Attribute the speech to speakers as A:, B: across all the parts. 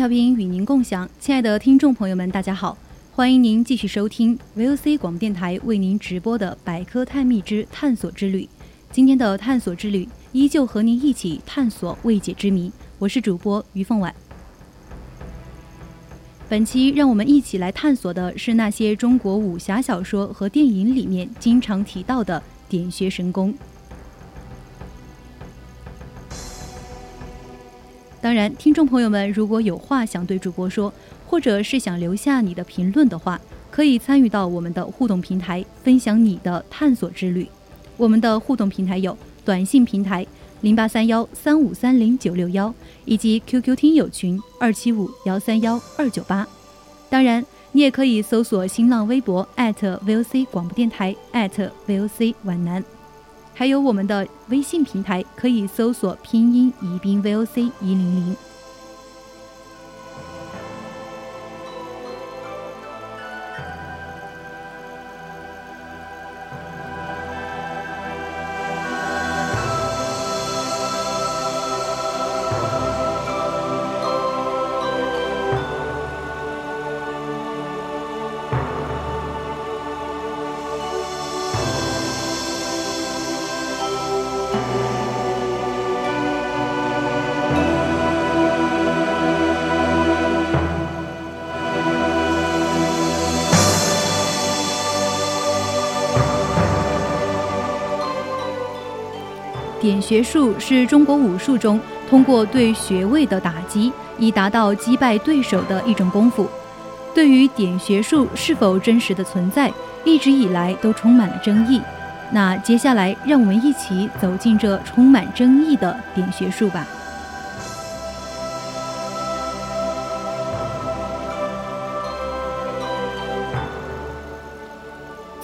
A: 调频与您共享，亲爱的听众朋友们，大家好，欢迎您继续收听 VOC 广播电台为您直播的《百科探秘之探索之旅》。今天的探索之旅依旧和您一起探索未解之谜，我是主播于凤婉。本期让我们一起来探索的是那些中国武侠小说和电影里面经常提到的点穴神功。当然，听众朋友们，如果有话想对主播说，或者是想留下你的评论的话，可以参与到我们的互动平台，分享你的探索之旅。我们的互动平台有短信平台零八三幺三五三零九六幺，以及 QQ 听友群二七五幺三幺二九八。当然，你也可以搜索新浪微博 @VOC 广播电台 @VOC 皖南。还有我们的微信平台，可以搜索拼音宜宾 VOC 一零零。点穴术是中国武术中通过对穴位的打击，以达到击败对手的一种功夫。对于点穴术是否真实的存在，一直以来都充满了争议。那接下来，让我们一起走进这充满争议的点穴术吧。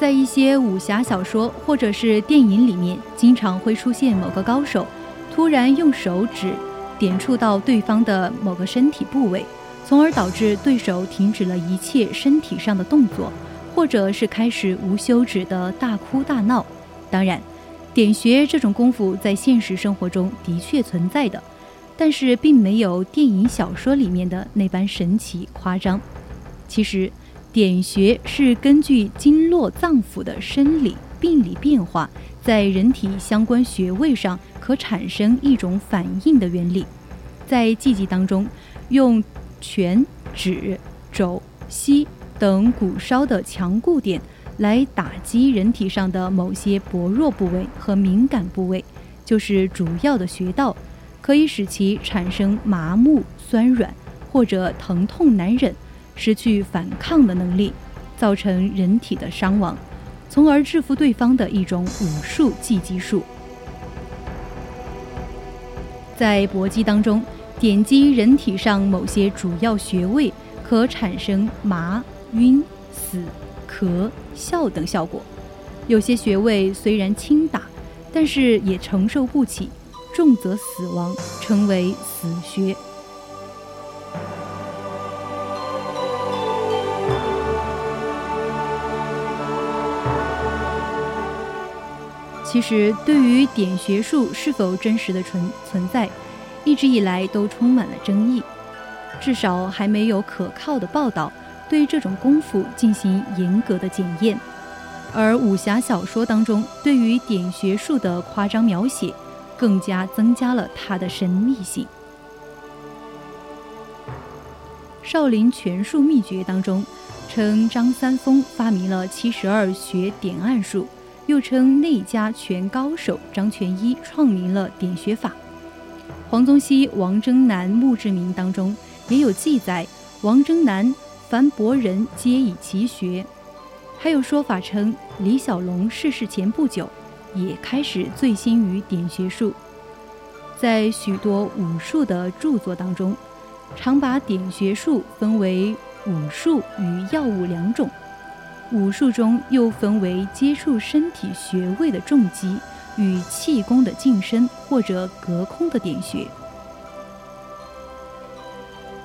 A: 在一些武侠小说或者是电影里面，经常会出现某个高手突然用手指点触到对方的某个身体部位，从而导致对手停止了一切身体上的动作，或者是开始无休止的大哭大闹。当然，点穴这种功夫在现实生活中的确存在的，但是并没有电影小说里面的那般神奇夸张。其实。点穴是根据经络脏腑的生理病理变化，在人体相关穴位上可产生一种反应的原理。在气机当中，用拳、指、肘、膝等骨梢的强固点来打击人体上的某些薄弱部位和敏感部位，就是主要的穴道，可以使其产生麻木、酸软或者疼痛难忍。失去反抗的能力，造成人体的伤亡，从而制服对方的一种武术技击术。在搏击当中，点击人体上某些主要穴位，可产生麻、晕、死、咳、笑等效果。有些穴位虽然轻打，但是也承受不起，重则死亡，称为死穴。其实，对于点穴术是否真实的存存在，一直以来都充满了争议，至少还没有可靠的报道对这种功夫进行严格的检验。而武侠小说当中对于点穴术的夸张描写，更加增加了它的神秘性。少林拳术秘诀》当中，称张三丰发明了七十二穴点按术，又称内家拳高手张全一创明了点穴法。黄宗羲《王征南墓志铭》当中也有记载，王征南、樊伯仁皆以其学。还有说法称，李小龙逝世前不久，也开始醉心于点穴术。在许多武术的著作当中，常把点穴术分为武术与药物两种。武术中又分为接触身体穴位的重击与气功的近身或者隔空的点穴。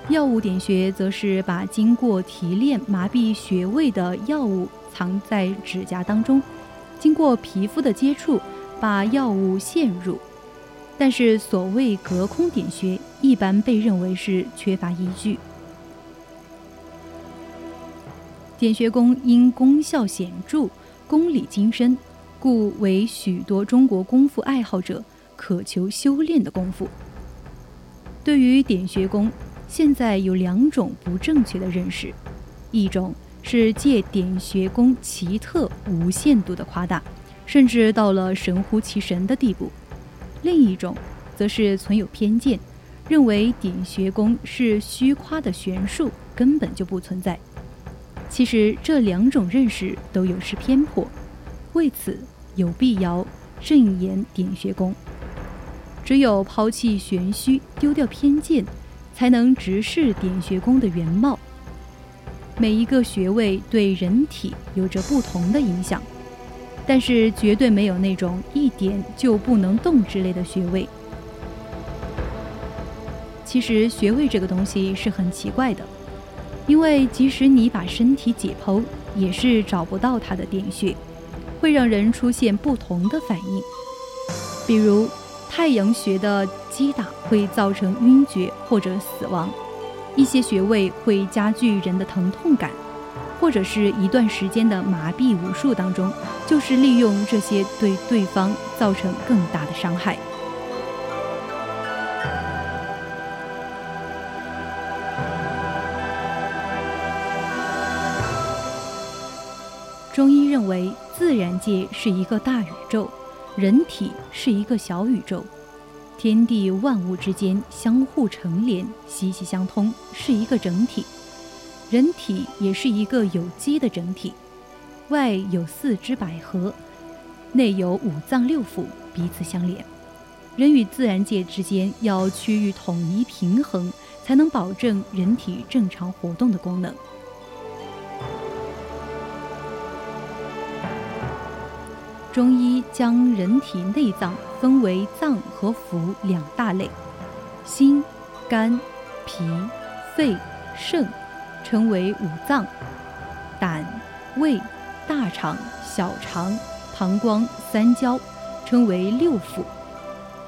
A: 药物点穴则是把经过提炼麻痹穴位的药物。藏在指甲当中，经过皮肤的接触，把药物陷入。但是，所谓隔空点穴，一般被认为是缺乏依据。点穴功因功效显著、功理精深，故为许多中国功夫爱好者渴求修炼的功夫。对于点穴功，现在有两种不正确的认识，一种。是借点穴功奇特、无限度的夸大，甚至到了神乎其神的地步。另一种，则是存有偏见，认为点穴功是虚夸的玄术，根本就不存在。其实这两种认识都有失偏颇，为此有必要正言点穴功。只有抛弃玄虚，丢掉偏见，才能直视点穴功的原貌。每一个穴位对人体有着不同的影响，但是绝对没有那种一点就不能动之类的穴位。其实穴位这个东西是很奇怪的，因为即使你把身体解剖，也是找不到它的点穴，会让人出现不同的反应。比如太阳穴的击打会造成晕厥或者死亡。一些穴位会加剧人的疼痛感，或者是一段时间的麻痹武术当中，就是利用这些对对方造成更大的伤害。中医认为，自然界是一个大宇宙，人体是一个小宇宙。天地万物之间相互成连，息息相通，是一个整体。人体也是一个有机的整体，外有四肢百合，内有五脏六腑，彼此相连。人与自然界之间要趋于统一平衡，才能保证人体正常活动的功能。中医将人体内脏分为脏和腑两大类，心、肝、脾、肺、肾称为五脏，胆、胃、大肠、小肠、膀胱、三焦称为六腑。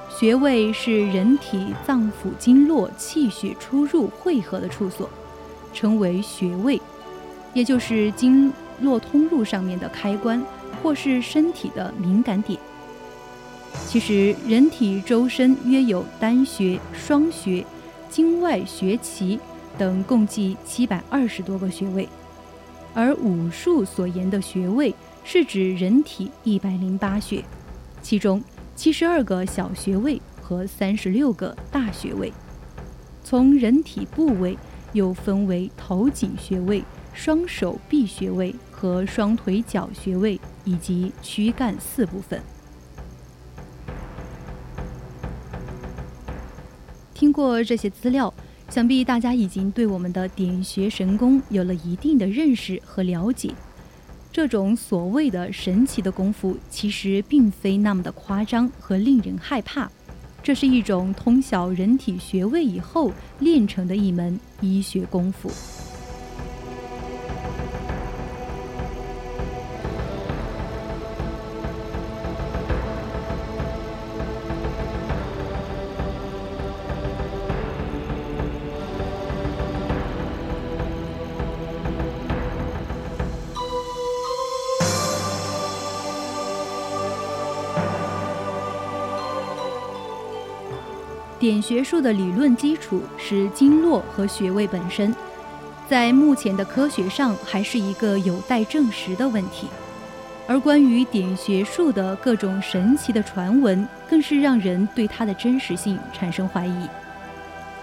A: 穴位是人体脏腑经络气血出入汇合的处所，称为穴位，也就是经络通路上面的开关。或是身体的敏感点。其实，人体周身约有单穴、双穴、经外穴旗等，共计七百二十多个穴位。而武术所言的穴位，是指人体一百零八穴，其中七十二个小穴位和三十六个大穴位。从人体部位又分为头颈穴位、双手臂穴位和双腿脚穴位。以及躯干四部分。听过这些资料，想必大家已经对我们的点穴神功有了一定的认识和了解。这种所谓的神奇的功夫，其实并非那么的夸张和令人害怕。这是一种通晓人体穴位以后练成的一门医学功夫。点穴术的理论基础是经络和穴位本身，在目前的科学上还是一个有待证实的问题。而关于点穴术的各种神奇的传闻，更是让人对它的真实性产生怀疑。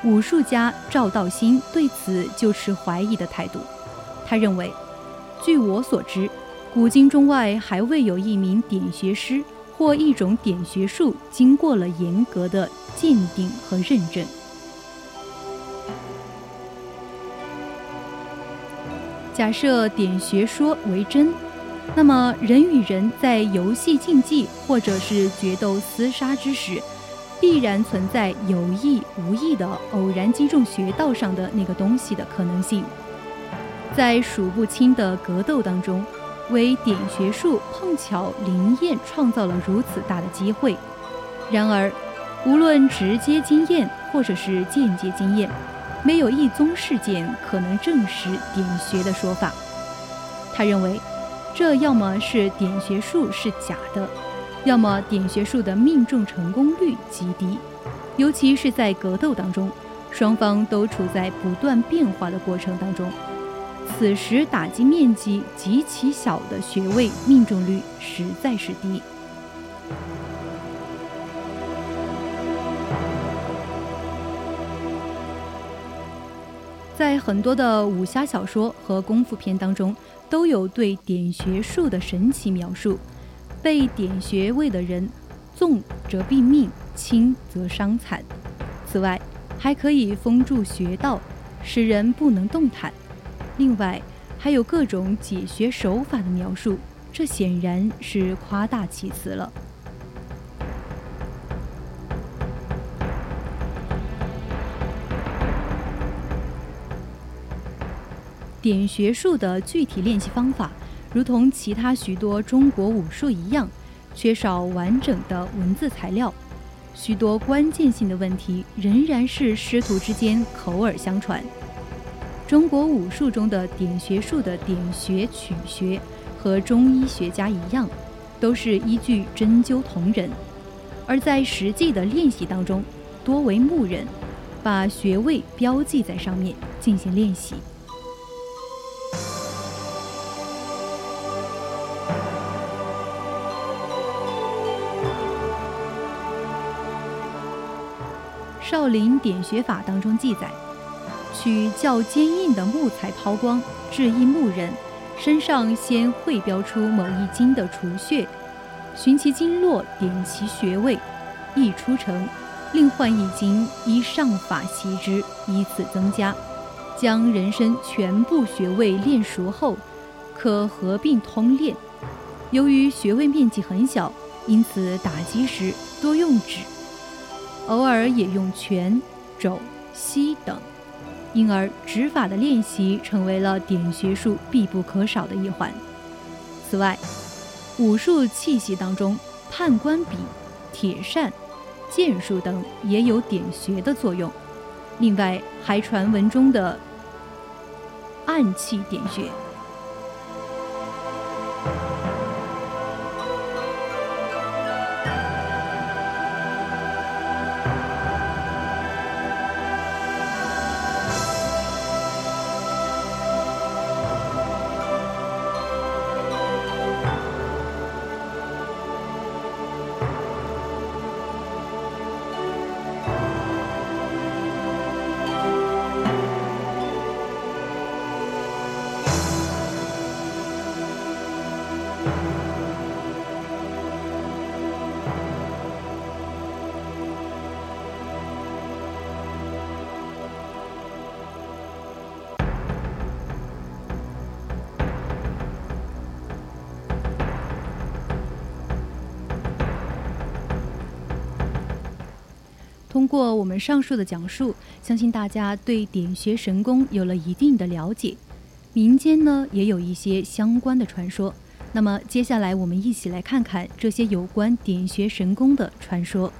A: 武术家赵道新对此就持怀疑的态度。他认为，据我所知，古今中外还未有一名点穴师或一种点穴术经过了严格的鉴定和认证。假设点穴说为真，那么人与人在游戏竞技或者是决斗厮杀之时，必然存在有意无意的偶然击中穴道上的那个东西的可能性。在数不清的格斗当中，为点穴术碰巧灵验创造了如此大的机会。然而，无论直接经验或者是间接经验。没有一宗事件可能证实点穴的说法。他认为，这要么是点穴术是假的，要么点穴术的命中成功率极低，尤其是在格斗当中，双方都处在不断变化的过程当中，此时打击面积极其小的穴位命中率实在是低。在很多的武侠小说和功夫片当中，都有对点穴术的神奇描述。被点穴位的人，重则毙命，轻则伤残。此外，还可以封住穴道，使人不能动弹。另外，还有各种解穴手法的描述，这显然是夸大其词了。点穴术的具体练习方法，如同其他许多中国武术一样，缺少完整的文字材料。许多关键性的问题仍然是师徒之间口耳相传。中国武术中的点穴术的点穴取穴，和中医学家一样，都是依据针灸同人，而在实际的练习当中，多为木人，把穴位标记在上面进行练习。少林点穴法当中记载，取较坚硬的木材抛光，制一木人，身上先绘标出某一经的除穴，寻其经络，点其穴位，一出成，另换一经依上法习之，依次增加，将人身全部穴位练熟后，可合并通练。由于穴位面积很小，因此打击时多用指。偶尔也用拳、肘、膝等，因而指法的练习成为了点穴术必不可少的一环。此外，武术器械当中，判官笔、铁扇、剑术等也有点穴的作用。另外，还传闻中的暗器点穴。过我们上述的讲述，相信大家对点穴神功有了一定的了解。民间呢也有一些相关的传说。那么接下来我们一起来看看这些有关点穴神功的传说。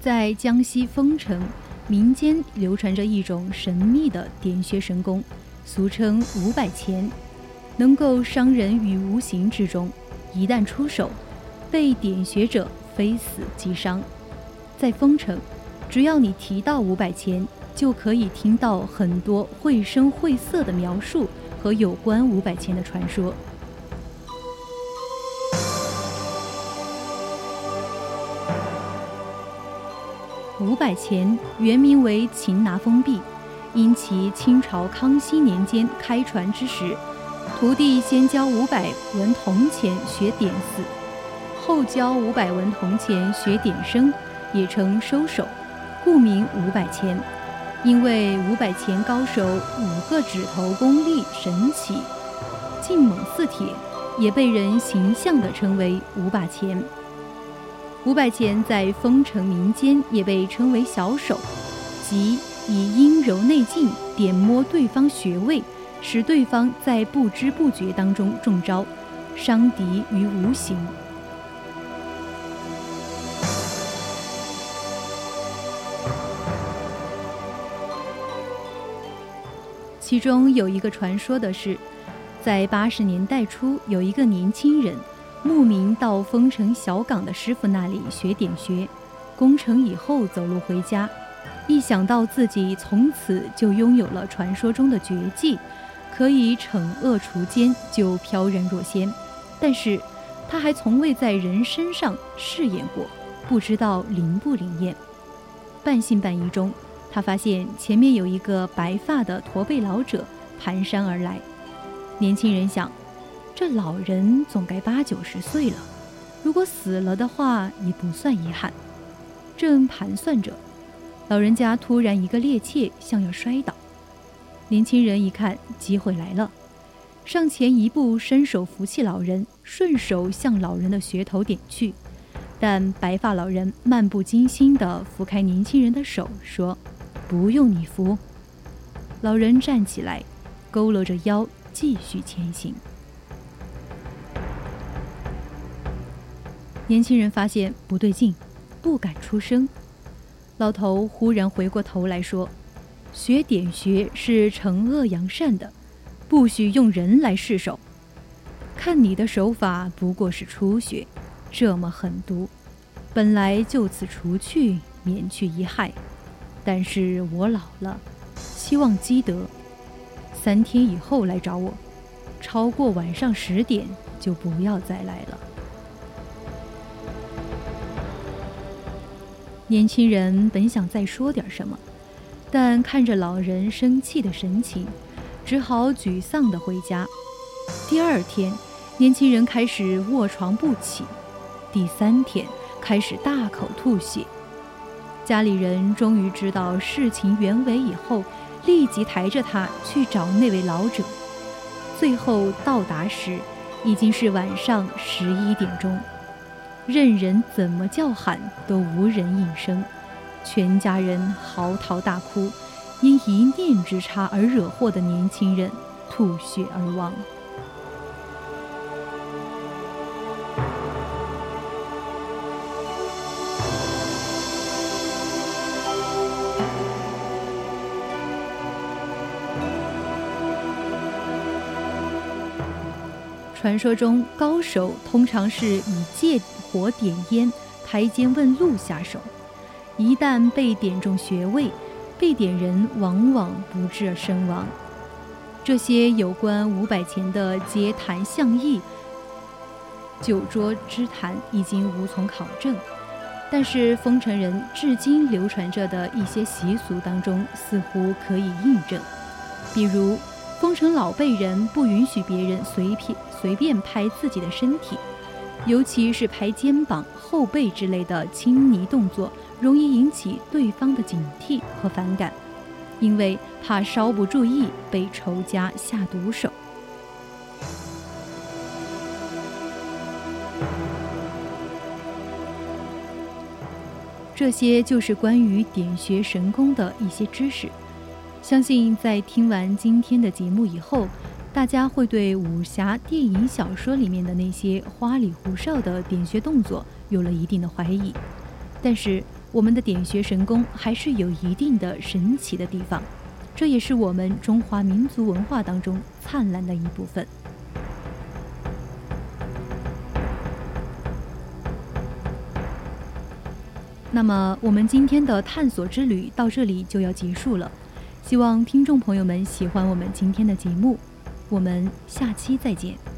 A: 在江西丰城，民间流传着一种神秘的点穴神功，俗称五百钱。能够伤人于无形之中，一旦出手，被点穴者非死即伤。在丰城，只要你提到五百钱，就可以听到很多绘声绘色的描述和有关五百钱的传说。五百钱原名为擒拿封闭，因其清朝康熙年间开船之时，徒弟先交五百文铜钱学点四，后交五百文铜钱学点声，也称收手，故名五百钱。因为五百钱高手五个指头功力神奇，劲猛似铁，也被人形象地称为五把钱。五百钱在丰城民间也被称为小手，即以阴柔内劲点摸对方穴位，使对方在不知不觉当中中招，伤敌于无形。其中有一个传说的是，在八十年代初，有一个年轻人。慕名到丰城小岗的师傅那里学点穴，攻城以后走路回家，一想到自己从此就拥有了传说中的绝技，可以惩恶除奸，就飘然若仙。但是，他还从未在人身上试验过，不知道灵不灵验。半信半疑中，他发现前面有一个白发的驼背老者蹒跚而来。年轻人想。这老人总该八九十岁了，如果死了的话也不算遗憾。正盘算着，老人家突然一个趔趄，像要摔倒。年轻人一看机会来了，上前一步，伸手扶起老人，顺手向老人的穴头点去。但白发老人漫不经心地扶开年轻人的手，说：“不用你扶。”老人站起来，佝偻着腰，继续前行。年轻人发现不对劲，不敢出声。老头忽然回过头来说：“学点穴是惩恶扬善的，不许用人来试手。看你的手法不过是初学，这么狠毒，本来就此除去，免去一害。但是我老了，希望积德，三天以后来找我，超过晚上十点就不要再来了。”年轻人本想再说点什么，但看着老人生气的神情，只好沮丧地回家。第二天，年轻人开始卧床不起；第三天，开始大口吐血。家里人终于知道事情原委以后，立即抬着他去找那位老者。最后到达时，已经是晚上十一点钟。任人怎么叫喊都无人应声，全家人嚎啕大哭，因一念之差而惹祸的年轻人吐血而亡。传说中，高手通常是以借火点烟、抬肩问路下手。一旦被点中穴位，被点人往往不治身亡。这些有关五百钱的街谈巷议、酒桌之谈已经无从考证，但是丰城人至今流传着的一些习俗当中，似乎可以印证，比如。丰城老辈人不允许别人随便随便拍自己的身体，尤其是拍肩膀、后背之类的亲昵动作，容易引起对方的警惕和反感，因为怕稍不注意被仇家下毒手。这些就是关于点穴神功的一些知识。相信在听完今天的节目以后，大家会对武侠电影、小说里面的那些花里胡哨的点穴动作有了一定的怀疑。但是，我们的点穴神功还是有一定的神奇的地方，这也是我们中华民族文化当中灿烂的一部分。那么我们今天的探索之旅到这里就要结束了，希望听众朋友们喜欢我们今天的节目，我们下期再见。